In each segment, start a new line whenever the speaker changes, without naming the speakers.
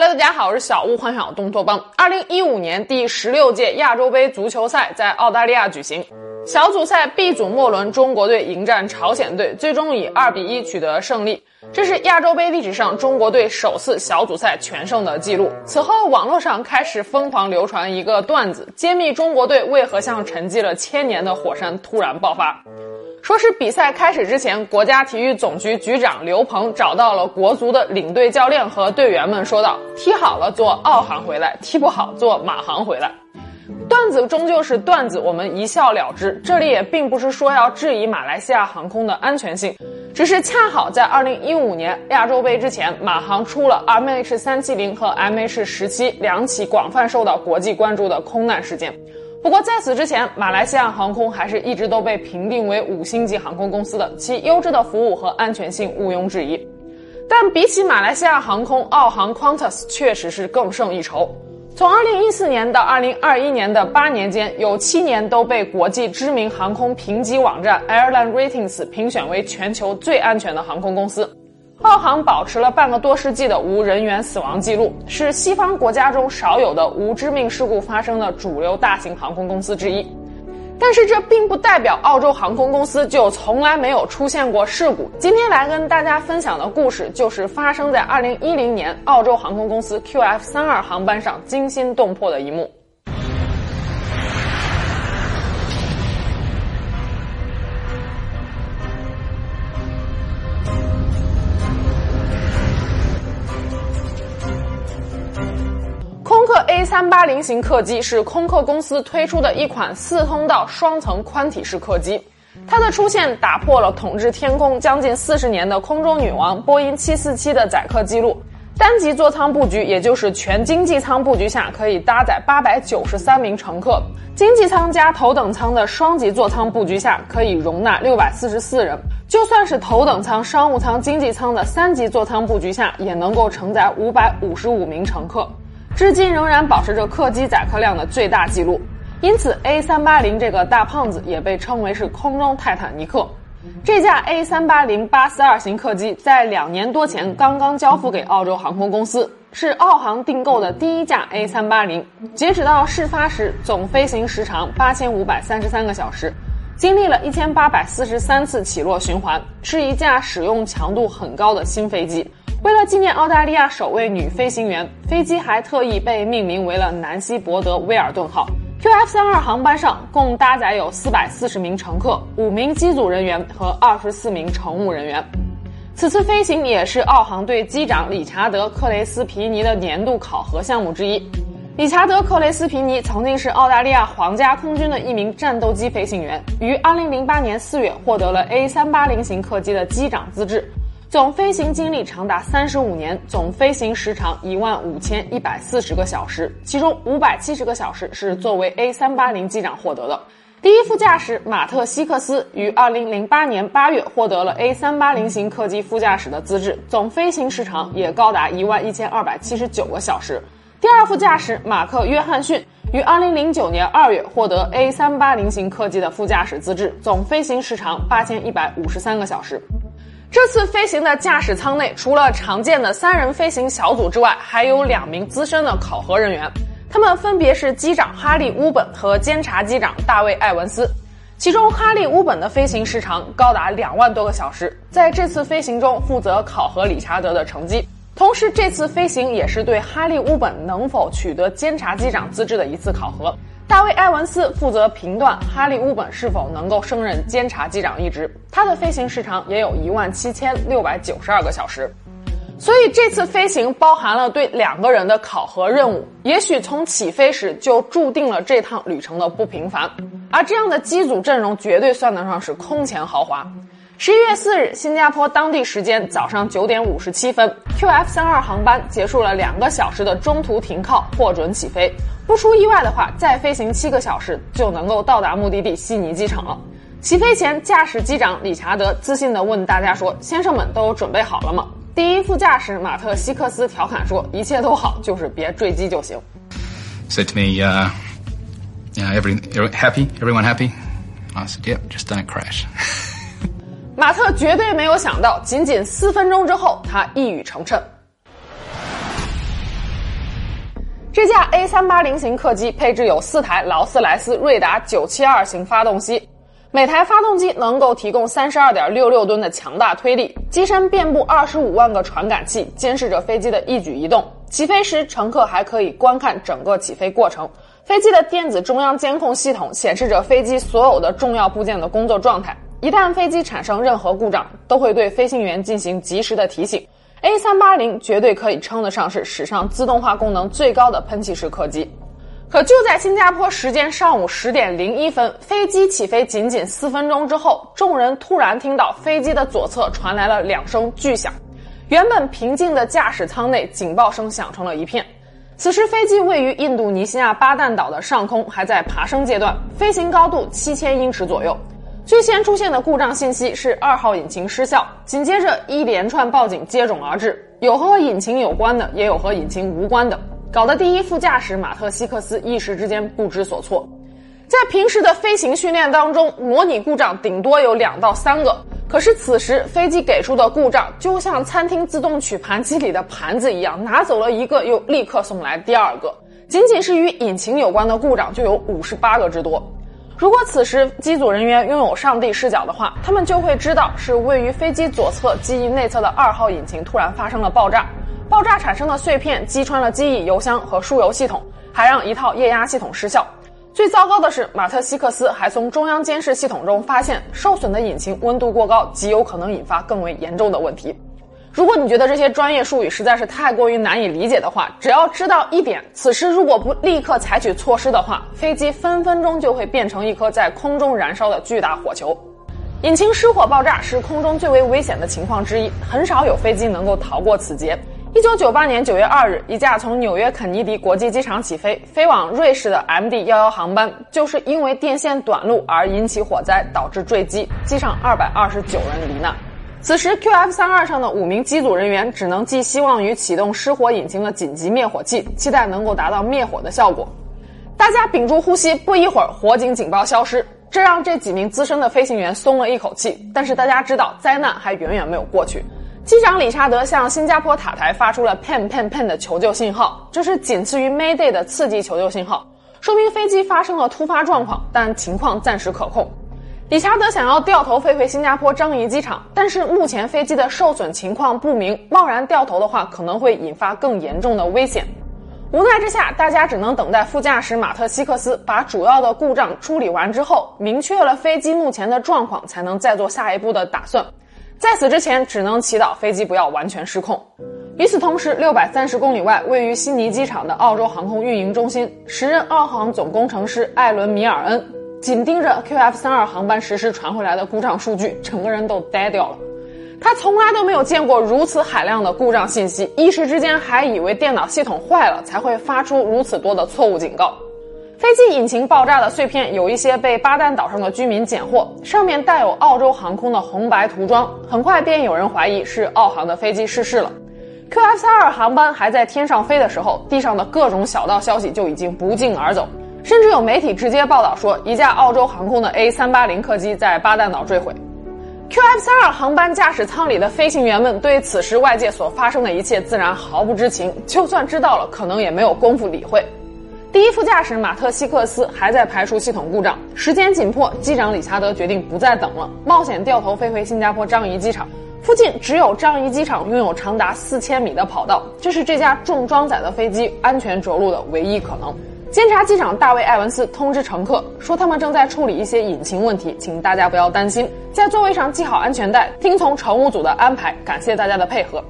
大家好，我是小屋幻想东托邦。二零一五年第十六届亚洲杯足球赛在澳大利亚举行，小组赛 B 组末轮，中国队迎战朝鲜队，最终以二比一取得胜利。这是亚洲杯历史上中国队首次小组赛全胜的记录。此后，网络上开始疯狂流传一个段子，揭秘中国队为何像沉寂了千年的火山突然爆发。说是比赛开始之前，国家体育总局局长刘鹏找到了国足的领队教练和队员们，说道：“踢好了坐澳航回来，踢不好坐马航回来。”段子终究是段子，我们一笑了之。这里也并不是说要质疑马来西亚航空的安全性，只是恰好在2015年亚洲杯之前，马航出了 MH370 和 MH17 两起广泛受到国际关注的空难事件。不过在此之前，马来西亚航空还是一直都被评定为五星级航空公司的，其优质的服务和安全性毋庸置疑。但比起马来西亚航空，澳航 Qantas 确实是更胜一筹。从2014年到2021年的八年间，有七年都被国际知名航空评级网站 Airline Ratings 评选为全球最安全的航空公司。澳航保持了半个多世纪的无人员死亡记录，是西方国家中少有的无致命事故发生的主流大型航空公司之一。但是这并不代表澳洲航空公司就从来没有出现过事故。今天来跟大家分享的故事，就是发生在2010年澳洲航空公司 QF32 航班上惊心动魄的一幕。三八零型客机是空客公司推出的一款四通道双层宽体式客机，它的出现打破了统治天空将近四十年的空中女王波音747的载客记录。单级座舱布局，也就是全经济舱布局下，可以搭载八百九十三名乘客；经济舱加头等舱的双级座舱布局下，可以容纳六百四十四人。就算是头等舱、商务舱、经济舱的三级座舱布局下，也能够承载五百五十五名乘客。至今仍然保持着客机载客量的最大纪录，因此 A380 这个大胖子也被称为是空中泰坦尼克。这架 A380 八四二型客机在两年多前刚刚交付给澳洲航空公司，是澳航订购的第一架 A380。截止到事发时，总飞行时长八千五百三十三个小时，经历了一千八百四十三次起落循环，是一架使用强度很高的新飞机。为了纪念澳大利亚首位女飞行员，飞机还特意被命名为了南希伯德威尔顿号。QF32 航班上共搭载有四百四十名乘客、五名机组人员和二十四名乘务人员。此次飞行也是澳航队机长理查德·克雷斯皮尼的年度考核项目之一。理查德·克雷斯皮尼曾经是澳大利亚皇家空军的一名战斗机飞行员，于2008年4月获得了 A380 型客机的机长资质。总飞行经历长达三十五年，总飞行时长一万五千一百四十个小时，其中五百七十个小时是作为 A 三八零机长获得的。第一副驾驶马特希克斯于二零零八年八月获得了 A 三八零型客机副驾驶的资质，总飞行时长也高达一万一千二百七十九个小时。第二副驾驶马克约翰逊于二零零九年二月获得 A 三八零型客机的副驾驶资质，总飞行时长八千一百五十三个小时。这次飞行的驾驶舱内，除了常见的三人飞行小组之外，还有两名资深的考核人员，他们分别是机长哈利·乌本和监察机长大卫·艾文斯。其中，哈利·乌本的飞行时长高达两万多个小时，在这次飞行中负责考核理查德的成绩。同时，这次飞行也是对哈利·乌本能否取得监察机长资质的一次考核。大卫·埃文斯负责评断哈利·乌本是否能够胜任监察机长一职，他的飞行时长也有一万七千六百九十二个小时。所以这次飞行包含了对两个人的考核任务，也许从起飞时就注定了这趟旅程的不平凡。而这样的机组阵容绝对算得上是空前豪华。十一月四日，新加坡当地时间早上九点五十七分，QF 三二航班结束了两个小时的中途停靠，获准起飞。不出意外的话，再飞行七个小时就能够到达目的地悉尼机场了。起飞前，驾驶机长理查德自信地问大家说：“先生们都准备好了吗？”第一副驾驶马特希克斯调侃说：“一切都好，就是别坠机就行。”
Said to me, yeah, yeah, every, happy, everyone happy? I said, yep, just don't crash.
马特绝对没有想到，仅仅四分钟之后，他一语成谶。这架 A380 型客机配置有四台劳斯莱斯锐达972型发动机，每台发动机能够提供32.66吨的强大推力，机身遍布25万个传感器，监视着飞机的一举一动。起飞时，乘客还可以观看整个起飞过程。飞机的电子中央监控系统显示着飞机所有的重要部件的工作状态，一旦飞机产生任何故障，都会对飞行员进行及时的提醒。A380 绝对可以称得上是史上自动化功能最高的喷气式客机。可就在新加坡时间上午十点零一分，飞机起飞仅仅四分钟之后，众人突然听到飞机的左侧传来了两声巨响。原本平静的驾驶舱内，警报声响成了一片。此时，飞机位于印度尼西亚巴旦岛的上空，还在爬升阶段，飞行高度七千英尺左右。最先出现的故障信息是二号引擎失效，紧接着一连串报警接踵而至，有和引擎有关的，也有和引擎无关的，搞得第一副驾驶马特希克斯一时之间不知所措。在平时的飞行训练当中，模拟故障顶多有两到三个，可是此时飞机给出的故障就像餐厅自动取盘机里的盘子一样，拿走了一个又立刻送来第二个，仅仅是与引擎有关的故障就有五十八个之多。如果此时机组人员拥有上帝视角的话，他们就会知道是位于飞机左侧机翼内侧的二号引擎突然发生了爆炸，爆炸产生的碎片击穿了机翼油箱和输油系统，还让一套液压系统失效。最糟糕的是，马特希克斯还从中央监视系统中发现受损的引擎温度过高，极有可能引发更为严重的问题。如果你觉得这些专业术语实在是太过于难以理解的话，只要知道一点：此时如果不立刻采取措施的话，飞机分分钟就会变成一颗在空中燃烧的巨大火球。引擎失火爆炸是空中最为危险的情况之一，很少有飞机能够逃过此劫。一九九八年九月二日，一架从纽约肯尼迪国际机场起飞飞往瑞士的 MD 幺幺航班，就是因为电线短路而引起火灾，导致坠机，机上二百二十九人罹难。此时，QF 三二上的五名机组人员只能寄希望于启动失火引擎的紧急灭火器，期待能够达到灭火的效果。大家屏住呼吸，不一会儿，火警警报消失，这让这几名资深的飞行员松了一口气。但是大家知道，灾难还远远没有过去。机长理查德向新加坡塔台发出了 “pen pen pen” 的求救信号，这是仅次于 Mayday 的刺激求救信号，说明飞机发生了突发状况，但情况暂时可控。理查德想要掉头飞回新加坡樟宜机场，但是目前飞机的受损情况不明，贸然掉头的话可能会引发更严重的危险。无奈之下，大家只能等待副驾驶马特希克斯把主要的故障处理完之后，明确了飞机目前的状况，才能再做下一步的打算。在此之前，只能祈祷飞机不要完全失控。与此同时，六百三十公里外位于悉尼机场的澳洲航空运营中心，时任澳航总工程师艾伦米尔恩。紧盯着 QF 三二航班实时传回来的故障数据，整个人都呆掉了。他从来都没有见过如此海量的故障信息，一时之间还以为电脑系统坏了才会发出如此多的错误警告。飞机引擎爆炸的碎片有一些被巴旦岛上的居民捡获，上面带有澳洲航空的红白涂装。很快便有人怀疑是澳航的飞机失事了。QF 三二航班还在天上飞的时候，地上的各种小道消息就已经不胫而走。甚至有媒体直接报道说，一架澳洲航空的 A 三八零客机在巴旦岛坠毁。QF 三二航班驾驶舱里的飞行员们对此时外界所发生的一切自然毫不知情，就算知道了，可能也没有功夫理会。第一副驾驶马特希克斯还在排除系统故障，时间紧迫，机长理查德决定不再等了，冒险掉头飞回新加坡樟宜机场。附近只有樟宜机场拥有长达四千米的跑道，这是这架重装载的飞机安全着陆的唯一可能。监察机长大卫·艾文斯通知乘客说，他们正在处理一些引擎问题，请大家不要担心，在座位上系好安全带，听从乘务组的安排。感谢大家的配合。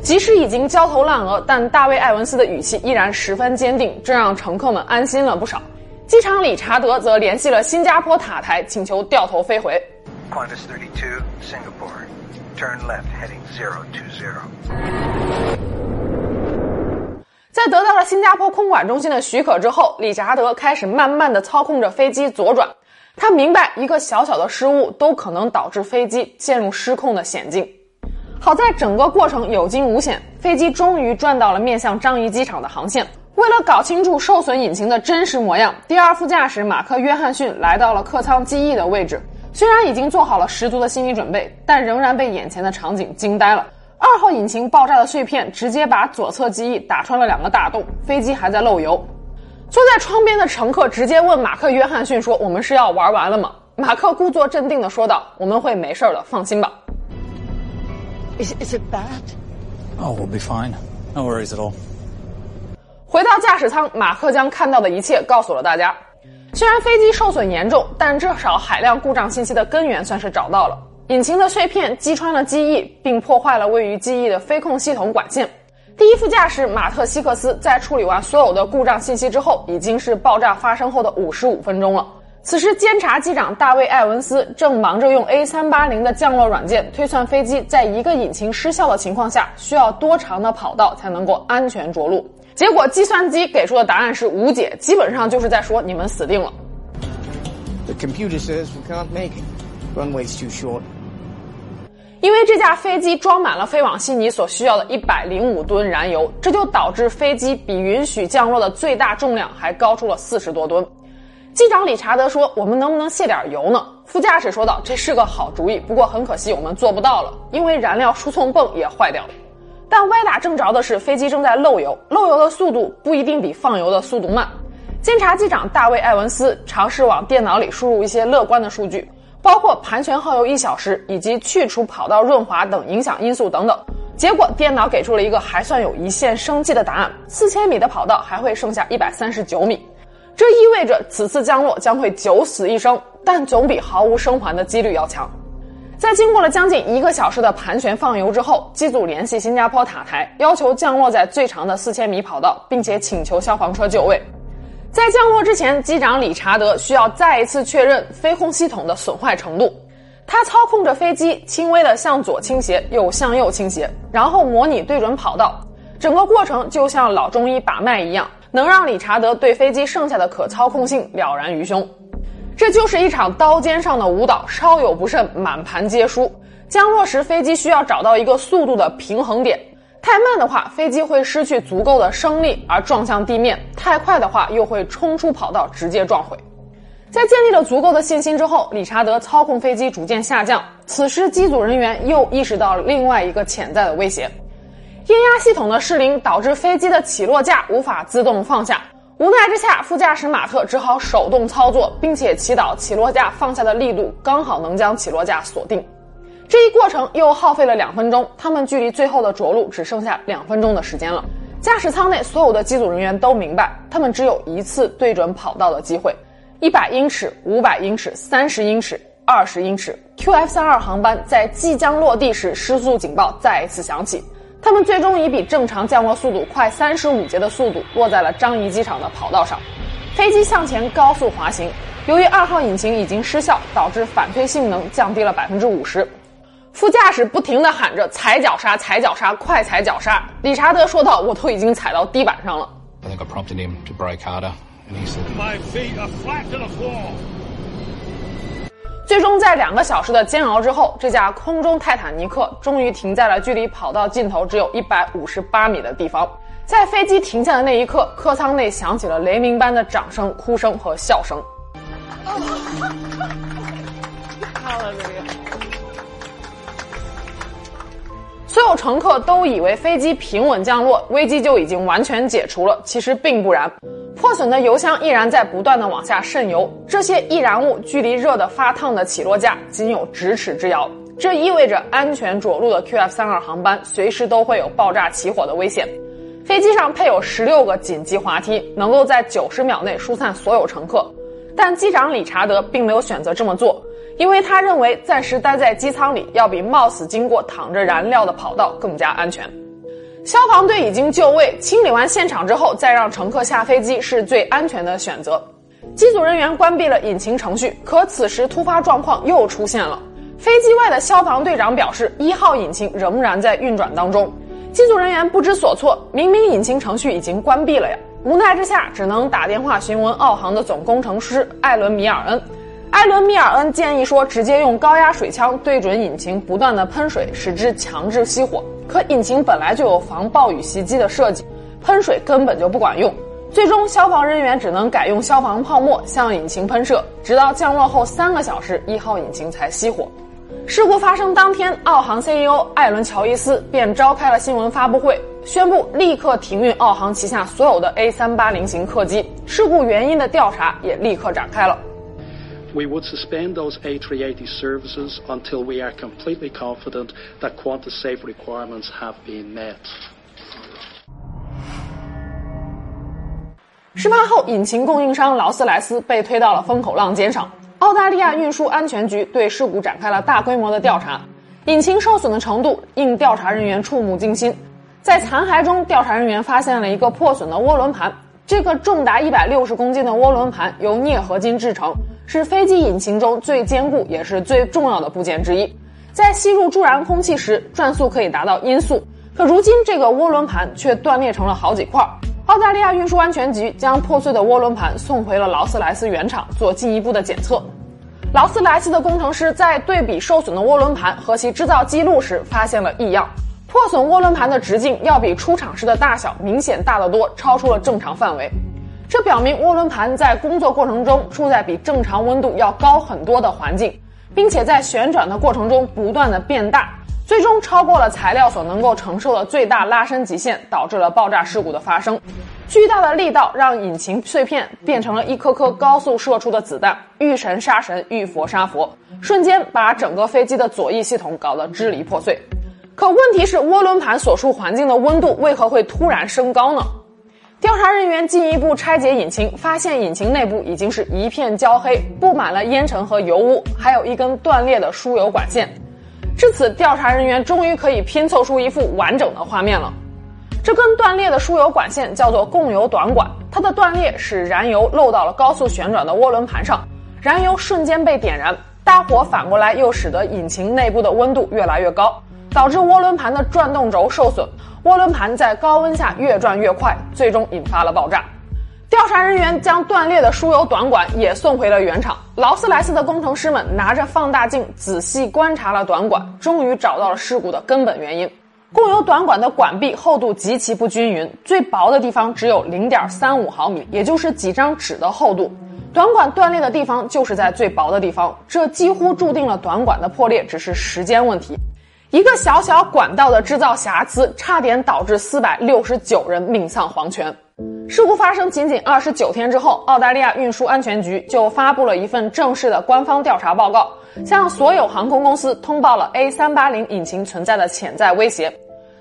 即使已经焦头烂额，但大卫·艾文斯的语气依然十分坚定，这让乘客们安心了不少。机场理查德则联系了新加坡塔台，请求掉头飞回。
Qantas 32, Singapore. Turn left, heading 020.
在得到了新加坡空管中心的许可之后，理查德开始慢慢的操控着飞机左转。他明白，一个小小的失误都可能导致飞机陷入失控的险境。好在整个过程有惊无险，飞机终于转到了面向樟宜机场的航线。为了搞清楚受损引擎的真实模样，第二副驾驶马克·约翰逊来到了客舱机翼的位置。虽然已经做好了十足的心理准备，但仍然被眼前的场景惊呆了。二号引擎爆炸的碎片直接把左侧机翼打穿了两个大洞，飞机还在漏油。坐在窗边的乘客直接问马克·约翰逊说：“我们是要玩完了吗？”马克故作镇定地说道：“我们会没事的，放心吧。”
Is is it bad?
Oh, we'll be fine. No worries at all.
回到驾驶舱，马克将看到的一切告诉了大家。虽然飞机受损严重，但至少海量故障信息的根源算是找到了。引擎的碎片击穿了机翼，并破坏了位于机翼的飞控系统管线。第一副驾驶马特·希克斯在处理完所有的故障信息之后，已经是爆炸发生后的五十五分钟了。此时，监察机长大卫·艾文斯正忙着用 A380 的降落软件推算飞机在一个引擎失效的情况下需要多长的跑道才能够安全着陆。结果，计算机给出的答案是无解，基本上就是在说你们死定了。
The computer says we can't make it. Runway's too short.
因为这架飞机装满了飞往悉尼所需要的一百零五吨燃油，这就导致飞机比允许降落的最大重量还高出了四十多吨。机长理查德说：“我们能不能卸点油呢？”副驾驶说道：“这是个好主意，不过很可惜我们做不到了，因为燃料输送泵也坏掉了。”但歪打正着的是，飞机正在漏油，漏油的速度不一定比放油的速度慢。监察机长大卫·艾文斯尝试往电脑里输入一些乐观的数据。包括盘旋耗油一小时以及去除跑道润滑等影响因素等等，结果电脑给出了一个还算有一线生机的答案：四千米的跑道还会剩下一百三十九米，这意味着此次降落将会九死一生，但总比毫无生还的几率要强。在经过了将近一个小时的盘旋放油之后，机组联系新加坡塔台，要求降落在最长的四千米跑道，并且请求消防车就位。在降落之前，机长理查德需要再一次确认飞控系统的损坏程度。他操控着飞机轻微的向左倾斜，又向右倾斜，然后模拟对准跑道。整个过程就像老中医把脉一样，能让理查德对飞机剩下的可操控性了然于胸。这就是一场刀尖上的舞蹈，稍有不慎，满盘皆输。降落时，飞机需要找到一个速度的平衡点。太慢的话，飞机会失去足够的升力而撞向地面；太快的话，又会冲出跑道，直接撞毁。在建立了足够的信心之后，理查德操控飞机逐渐下降。此时，机组人员又意识到了另外一个潜在的威胁：液压系统的失灵导致飞机的起落架无法自动放下。无奈之下，副驾驶马特只好手动操作，并且祈祷起落架放下的力度刚好能将起落架锁定。这一过程又耗费了两分钟，他们距离最后的着陆只剩下两分钟的时间了。驾驶舱内所有的机组人员都明白，他们只有一次对准跑道的机会。一百英尺、五百英尺、三十英尺、二十英尺，QF 三二航班在即将落地时，失速警报再一次响起。他们最终以比正常降落速度快三十五节的速度落在了樟宜机场的跑道上。飞机向前高速滑行，由于二号引擎已经失效，导致反推性能降低了百分之五十。副驾驶不停地喊着“踩脚刹，踩脚刹，快踩脚刹！”理查德说道：“我都已经踩到地板上了。”
I think I prompted him to brake harder, and he said,
My feet are flat to the floor.
最终，在两个小时的煎熬之后，这架空中泰坦尼克终于停在了距离跑道尽头只有一百五十八米的地方。在飞机停下的那一刻，客舱内响起了雷鸣般的掌声、哭声和笑声。所有乘客都以为飞机平稳降落，危机就已经完全解除了。其实并不然，破损的油箱依然在不断的往下渗油，这些易燃物距离热得发烫的起落架仅有咫尺之遥。这意味着安全着陆的 QF 三二航班随时都会有爆炸起火的危险。飞机上配有十六个紧急滑梯，能够在九十秒内疏散所有乘客。但机长理查德并没有选择这么做。因为他认为暂时待在机舱里要比冒死经过躺着燃料的跑道更加安全。消防队已经就位，清理完现场之后再让乘客下飞机是最安全的选择。机组人员关闭了引擎程序，可此时突发状况又出现了。飞机外的消防队长表示，一号引擎仍然在运转当中。机组人员不知所措，明明引擎程序已经关闭了呀！无奈之下，只能打电话询问澳航的总工程师艾伦·米尔恩。艾伦·米尔恩建议说，直接用高压水枪对准引擎，不断的喷水，使之强制熄火。可引擎本来就有防暴雨袭击的设计，喷水根本就不管用。最终，消防人员只能改用消防泡沫向引擎喷射，直到降落后三个小时，一号引擎才熄火。事故发生当天，澳航 CEO 艾伦·乔伊斯便召开了新闻发布会，宣布立刻停运澳航旗下所有的 A380 型客机。事故原因的调查也立刻展开了。
We would suspend those A380 services until we are completely confident that Qantas safe requirements have been met.
事发后，引擎供应商劳斯莱斯被推到了风口浪尖上。澳大利亚运输安全局对事故展开了大规模的调查，引擎受损的程度令调查人员触目惊心。在残骸中，调查人员发现了一个破损的涡轮盘。这个重达一百六十公斤的涡轮盘由镍合金制成，是飞机引擎中最坚固也是最重要的部件之一。在吸入助燃空气时，转速可以达到音速。可如今，这个涡轮盘却断裂成了好几块。澳大利亚运输安全局将破碎的涡轮盘送回了劳斯莱斯原厂做进一步的检测。劳斯莱斯的工程师在对比受损的涡轮盘和其制造记录时，发现了异样。破损涡轮盘的直径要比出厂时的大小明显大得多，超出了正常范围。这表明涡轮盘在工作过程中处在比正常温度要高很多的环境，并且在旋转的过程中不断的变大。最终超过了材料所能够承受的最大拉伸极限，导致了爆炸事故的发生。巨大的力道让引擎碎片变成了一颗颗高速射出的子弹，遇神杀神，遇佛杀佛，瞬间把整个飞机的左翼系统搞得支离破碎。可问题是，涡轮盘所处环境的温度为何会突然升高呢？调查人员进一步拆解引擎，发现引擎内部已经是一片焦黑，布满了烟尘和油污，还有一根断裂的输油管线。至此，调查人员终于可以拼凑出一幅完整的画面了。这根断裂的输油管线叫做供油短管，它的断裂使燃油漏到了高速旋转的涡轮盘上，燃油瞬间被点燃，大火反过来又使得引擎内部的温度越来越高，导致涡轮盘的转动轴受损，涡轮盘在高温下越转越快，最终引发了爆炸。调查人员将断裂的输油短管也送回了原厂。劳斯莱斯的工程师们拿着放大镜仔细观察了短管，终于找到了事故的根本原因。供油短管的管壁厚度极其不均匀，最薄的地方只有零点三五毫米，也就是几张纸的厚度。短管断裂的地方就是在最薄的地方，这几乎注定了短管的破裂只是时间问题。一个小小管道的制造瑕疵，差点导致四百六十九人命丧黄泉。事故发生仅仅二十九天之后，澳大利亚运输安全局就发布了一份正式的官方调查报告，向所有航空公司通报了 A 三八零引擎存在的潜在威胁。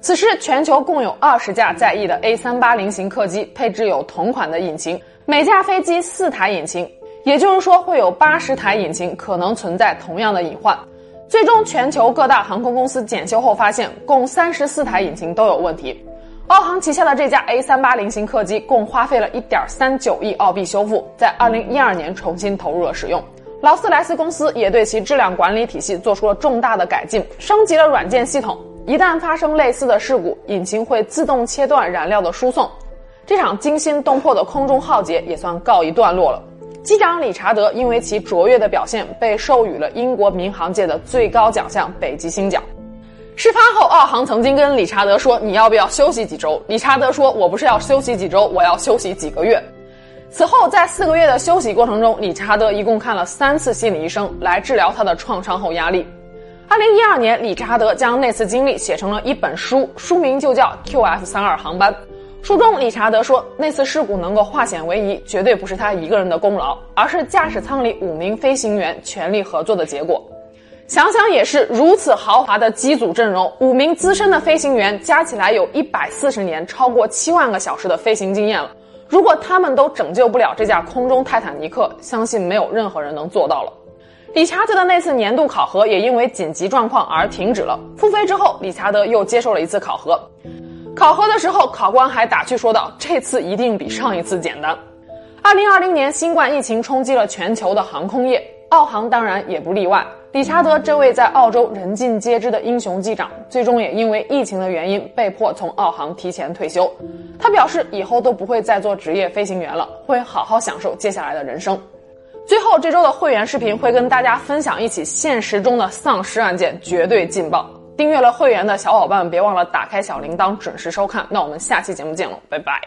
此时，全球共有二十架在役的 A 三八零型客机配置有同款的引擎，每架飞机四台引擎，也就是说会有八十台引擎可能存在同样的隐患。最终，全球各大航空公司检修后发现，共三十四台引擎都有问题。澳航旗下的这架 A 三八零型客机共花费了一点三九亿澳币修复，在二零一二年重新投入了使用。劳斯莱斯公司也对其质量管理体系做出了重大的改进，升级了软件系统。一旦发生类似的事故，引擎会自动切断燃料的输送。这场惊心动魄的空中浩劫也算告一段落了。机长理查德因为其卓越的表现，被授予了英国民航界的最高奖项——北极星奖。事发后，澳航曾经跟理查德说：“你要不要休息几周？”理查德说：“我不是要休息几周，我要休息几个月。”此后，在四个月的休息过程中，理查德一共看了三次心理医生来治疗他的创伤后压力。二零一二年，理查德将那次经历写成了一本书，书名就叫《QF 三二航班》。书中，理查德说，那次事故能够化险为夷，绝对不是他一个人的功劳，而是驾驶舱里五名飞行员全力合作的结果。想想也是，如此豪华的机组阵容，五名资深的飞行员加起来有一百四十年、超过七万个小时的飞行经验了。如果他们都拯救不了这架空中泰坦尼克，相信没有任何人能做到了。理查德的那次年度考核也因为紧急状况而停止了。复飞之后，理查德又接受了一次考核。考核的时候，考官还打趣说道：“这次一定比上一次简单。”二零二零年，新冠疫情冲击了全球的航空业，澳航当然也不例外。理查德这位在澳洲人尽皆知的英雄机长，最终也因为疫情的原因被迫从澳航提前退休。他表示以后都不会再做职业飞行员了，会好好享受接下来的人生。最后，这周的会员视频会跟大家分享一起现实中的丧尸案件，绝对劲爆！订阅了会员的小伙伴，别忘了打开小铃铛，准时收看。那我们下期节目见了，拜拜。